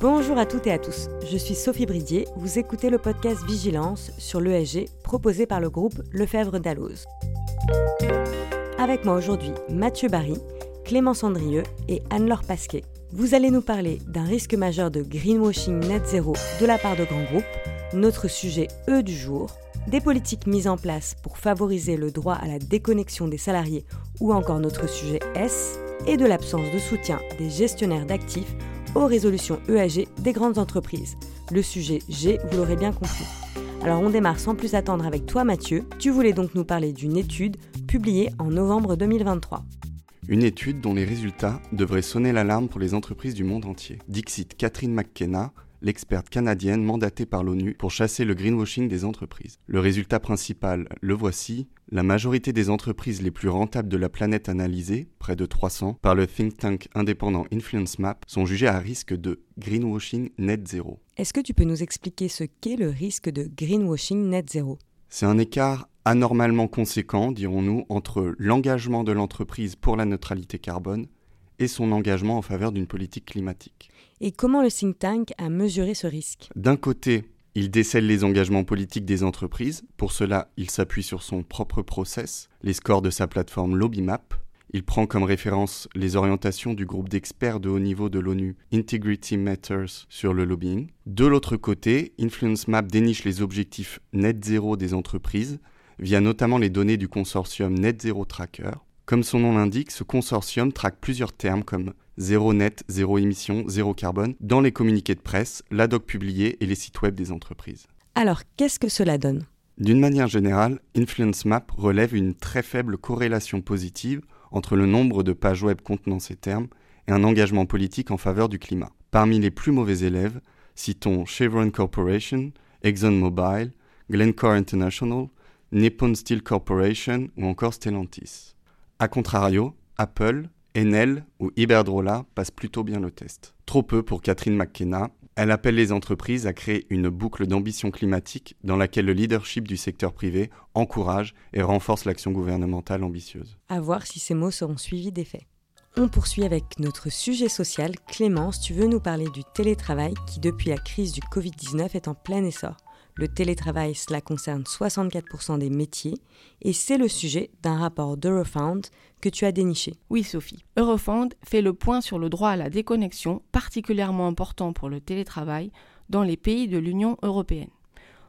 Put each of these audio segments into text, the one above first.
Bonjour à toutes et à tous, je suis Sophie Bridier, vous écoutez le podcast Vigilance sur l'ESG proposé par le groupe Lefebvre d'Alloz. Avec moi aujourd'hui Mathieu Barry, Clémence Andrieux et Anne-Laure Pasquet. Vous allez nous parler d'un risque majeur de greenwashing net zéro de la part de grands groupes, notre sujet E du jour, des politiques mises en place pour favoriser le droit à la déconnexion des salariés ou encore notre sujet S, et de l'absence de soutien des gestionnaires d'actifs aux résolutions EAG des grandes entreprises. Le sujet G, vous l'aurez bien compris. Alors on démarre sans plus attendre avec toi Mathieu. Tu voulais donc nous parler d'une étude publiée en novembre 2023. Une étude dont les résultats devraient sonner l'alarme pour les entreprises du monde entier. Dixit Catherine McKenna, l'experte canadienne mandatée par l'ONU pour chasser le greenwashing des entreprises. Le résultat principal, le voici. La majorité des entreprises les plus rentables de la planète analysées, près de 300, par le think tank indépendant Influence Map, sont jugées à risque de greenwashing net zéro. Est-ce que tu peux nous expliquer ce qu'est le risque de greenwashing net zéro? C'est un écart anormalement conséquent, dirons-nous, entre l'engagement de l'entreprise pour la neutralité carbone et son engagement en faveur d'une politique climatique. Et comment le think tank a mesuré ce risque? D'un côté, il décèle les engagements politiques des entreprises. Pour cela, il s'appuie sur son propre process, les scores de sa plateforme LobbyMap. Il prend comme référence les orientations du groupe d'experts de haut niveau de l'ONU Integrity Matters sur le lobbying. De l'autre côté, Influence Map déniche les objectifs net zéro des entreprises via notamment les données du consortium Net Zero Tracker. Comme son nom l'indique, ce consortium traque plusieurs termes comme zéro net, zéro émission, zéro carbone dans les communiqués de presse, la doc publiée et les sites web des entreprises. Alors, qu'est-ce que cela donne? D'une manière générale, Influence Map relève une très faible corrélation positive entre le nombre de pages web contenant ces termes et un engagement politique en faveur du climat. Parmi les plus mauvais élèves, citons Chevron Corporation, ExxonMobil, Glencore International, Nippon Steel Corporation ou encore Stellantis. A contrario, Apple, Enel ou Iberdrola passent plutôt bien le test. Trop peu pour Catherine McKenna. Elle appelle les entreprises à créer une boucle d'ambition climatique dans laquelle le leadership du secteur privé encourage et renforce l'action gouvernementale ambitieuse. À voir si ces mots seront suivis d'effets. On poursuit avec notre sujet social. Clémence, tu veux nous parler du télétravail qui, depuis la crise du Covid-19, est en plein essor. Le télétravail, cela concerne 64% des métiers et c'est le sujet d'un rapport d'Eurofound que tu as déniché. Oui, Sophie. Eurofound fait le point sur le droit à la déconnexion, particulièrement important pour le télétravail, dans les pays de l'Union européenne.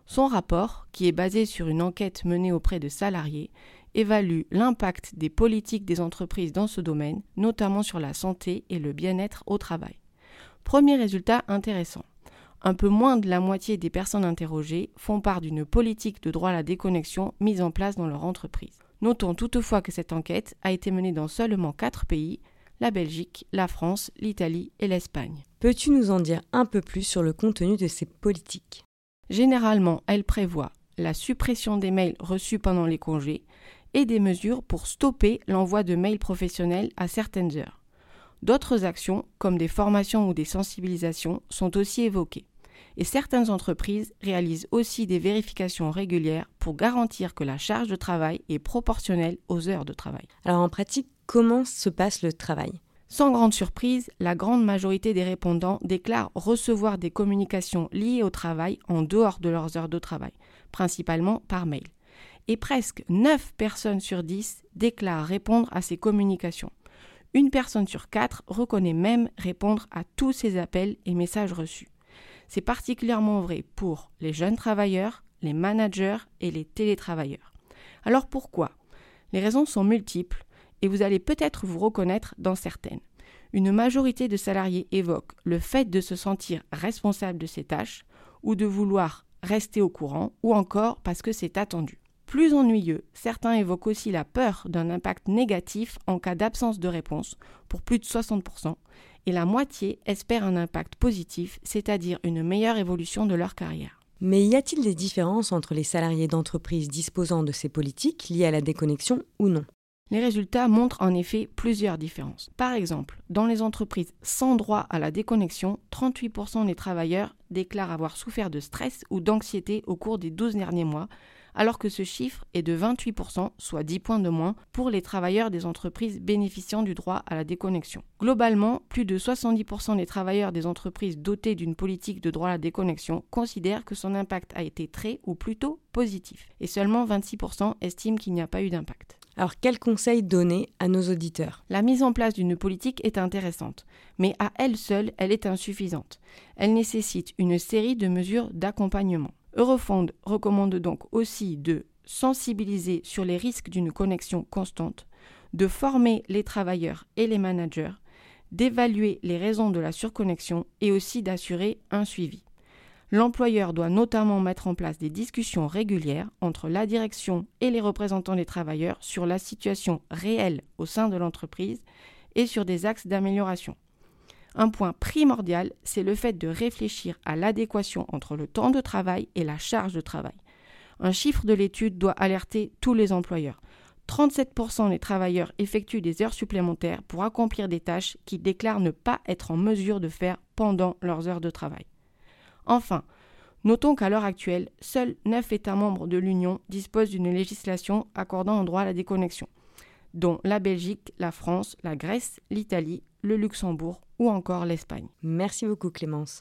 Son rapport, qui est basé sur une enquête menée auprès de salariés, évalue l'impact des politiques des entreprises dans ce domaine, notamment sur la santé et le bien-être au travail. Premier résultat intéressant un peu moins de la moitié des personnes interrogées font part d'une politique de droit à la déconnexion mise en place dans leur entreprise. Notons toutefois que cette enquête a été menée dans seulement quatre pays, la Belgique, la France, l'Italie et l'Espagne. Peux-tu nous en dire un peu plus sur le contenu de ces politiques? Généralement, elles prévoient la suppression des mails reçus pendant les congés et des mesures pour stopper l'envoi de mails professionnels à certaines heures. D'autres actions, comme des formations ou des sensibilisations, sont aussi évoquées. Et certaines entreprises réalisent aussi des vérifications régulières pour garantir que la charge de travail est proportionnelle aux heures de travail. Alors en pratique, comment se passe le travail? Sans grande surprise, la grande majorité des répondants déclarent recevoir des communications liées au travail en dehors de leurs heures de travail, principalement par mail. Et presque 9 personnes sur 10 déclarent répondre à ces communications. Une personne sur quatre reconnaît même répondre à tous ces appels et messages reçus. C'est particulièrement vrai pour les jeunes travailleurs, les managers et les télétravailleurs. Alors pourquoi? Les raisons sont multiples et vous allez peut-être vous reconnaître dans certaines. Une majorité de salariés évoquent le fait de se sentir responsable de ses tâches ou de vouloir rester au courant ou encore parce que c'est attendu. Plus ennuyeux, certains évoquent aussi la peur d'un impact négatif en cas d'absence de réponse, pour plus de 60%, et la moitié espère un impact positif, c'est-à-dire une meilleure évolution de leur carrière. Mais y a-t-il des différences entre les salariés d'entreprises disposant de ces politiques liées à la déconnexion ou non? Les résultats montrent en effet plusieurs différences. Par exemple, dans les entreprises sans droit à la déconnexion, 38% des travailleurs déclarent avoir souffert de stress ou d'anxiété au cours des 12 derniers mois, alors que ce chiffre est de 28%, soit 10 points de moins, pour les travailleurs des entreprises bénéficiant du droit à la déconnexion. Globalement, plus de 70% des travailleurs des entreprises dotées d'une politique de droit à la déconnexion considèrent que son impact a été très ou plutôt positif, et seulement 26% estiment qu'il n'y a pas eu d'impact. Alors quels conseils donner à nos auditeurs? La mise en place d'une politique est intéressante, mais à elle seule, elle est insuffisante. Elle nécessite une série de mesures d'accompagnement. Eurofond recommande donc aussi de sensibiliser sur les risques d'une connexion constante, de former les travailleurs et les managers, d'évaluer les raisons de la surconnexion et aussi d'assurer un suivi. L'employeur doit notamment mettre en place des discussions régulières entre la direction et les représentants des travailleurs sur la situation réelle au sein de l'entreprise et sur des axes d'amélioration. Un point primordial, c'est le fait de réfléchir à l'adéquation entre le temps de travail et la charge de travail. Un chiffre de l'étude doit alerter tous les employeurs. 37% des travailleurs effectuent des heures supplémentaires pour accomplir des tâches qu'ils déclarent ne pas être en mesure de faire pendant leurs heures de travail. Enfin, notons qu'à l'heure actuelle, seuls 9 États membres de l'Union disposent d'une législation accordant un droit à la déconnexion, dont la Belgique, la France, la Grèce, l'Italie, le Luxembourg ou encore l'Espagne. Merci beaucoup Clémence.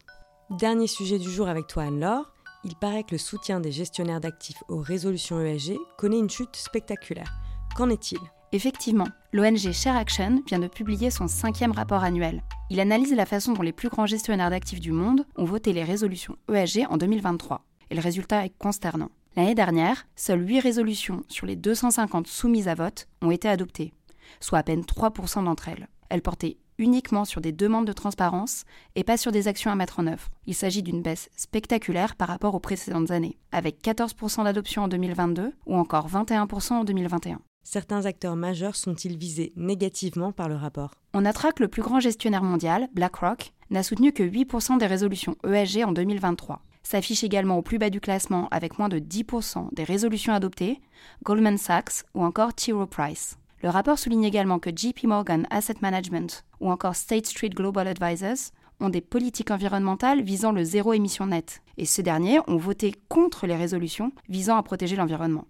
Dernier sujet du jour avec toi Anne-Laure. Il paraît que le soutien des gestionnaires d'actifs aux résolutions ESG connaît une chute spectaculaire. Qu'en est-il? Effectivement, l'ONG Share Action vient de publier son cinquième rapport annuel. Il analyse la façon dont les plus grands gestionnaires d'actifs du monde ont voté les résolutions ESG en 2023. Et le résultat est consternant. L'année dernière, seules 8 résolutions sur les 250 soumises à vote ont été adoptées, soit à peine 3% d'entre elles. Elles portaient uniquement sur des demandes de transparence et pas sur des actions à mettre en œuvre. Il s'agit d'une baisse spectaculaire par rapport aux précédentes années, avec 14% d'adoption en 2022 ou encore 21% en 2021 certains acteurs majeurs sont-ils visés négativement par le rapport? On notera que le plus grand gestionnaire mondial, BlackRock, n'a soutenu que 8% des résolutions ESG en 2023. S'affiche également au plus bas du classement avec moins de 10% des résolutions adoptées, Goldman Sachs ou encore T. Rowe Price. Le rapport souligne également que JP Morgan Asset Management ou encore State Street Global Advisors ont des politiques environnementales visant le zéro émission nette, et ceux derniers ont voté contre les résolutions visant à protéger l'environnement.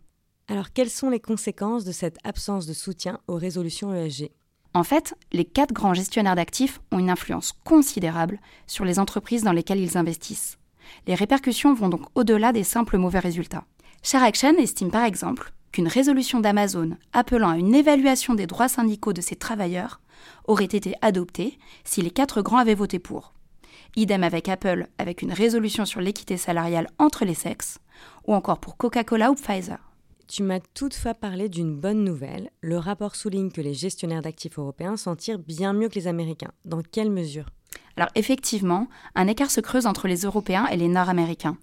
Alors quelles sont les conséquences de cette absence de soutien aux résolutions ESG En fait, les quatre grands gestionnaires d'actifs ont une influence considérable sur les entreprises dans lesquelles ils investissent. Les répercussions vont donc au-delà des simples mauvais résultats. ShareAction estime par exemple qu'une résolution d'Amazon appelant à une évaluation des droits syndicaux de ses travailleurs aurait été adoptée si les quatre grands avaient voté pour. Idem avec Apple avec une résolution sur l'équité salariale entre les sexes, ou encore pour Coca-Cola ou Pfizer. Tu m'as toutefois parlé d'une bonne nouvelle. Le rapport souligne que les gestionnaires d'actifs européens s'en tirent bien mieux que les Américains. Dans quelle mesure? Alors effectivement, un écart se creuse entre les Européens et les Nord-Américains.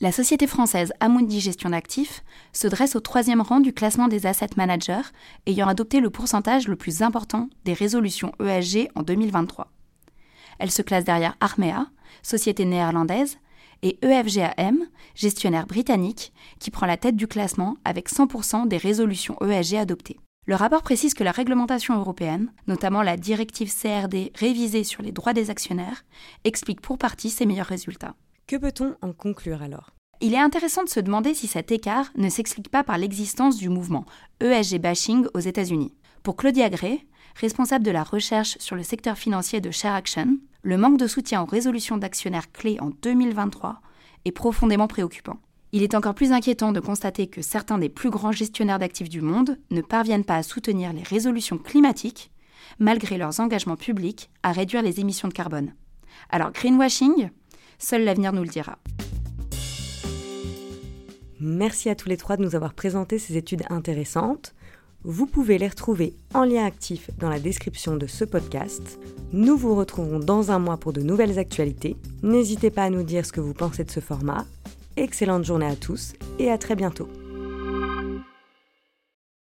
La société française Amundi Gestion d'actifs se dresse au troisième rang du classement des asset managers, ayant adopté le pourcentage le plus important des résolutions ESG en 2023. Elle se classe derrière Armea, société néerlandaise, et EFGAM, gestionnaire britannique, qui prend la tête du classement avec 100% des résolutions ESG adoptées. Le rapport précise que la réglementation européenne, notamment la directive CRD révisée sur les droits des actionnaires, explique pour partie ces meilleurs résultats. Que peut-on en conclure alors? Il est intéressant de se demander si cet écart ne s'explique pas par l'existence du mouvement ESG bashing aux États-Unis. Pour Claudia Gray, responsable de la recherche sur le secteur financier de Share Action, le manque de soutien aux résolutions d'actionnaires clés en 2023 est profondément préoccupant. Il est encore plus inquiétant de constater que certains des plus grands gestionnaires d'actifs du monde ne parviennent pas à soutenir les résolutions climatiques, malgré leurs engagements publics à réduire les émissions de carbone. Alors greenwashing, seul l'avenir nous le dira. Merci à tous les trois de nous avoir présenté ces études intéressantes. Vous pouvez les retrouver en lien actif dans la description de ce podcast. Nous vous retrouverons dans un mois pour de nouvelles actualités. N'hésitez pas à nous dire ce que vous pensez de ce format. Excellente journée à tous et à très bientôt.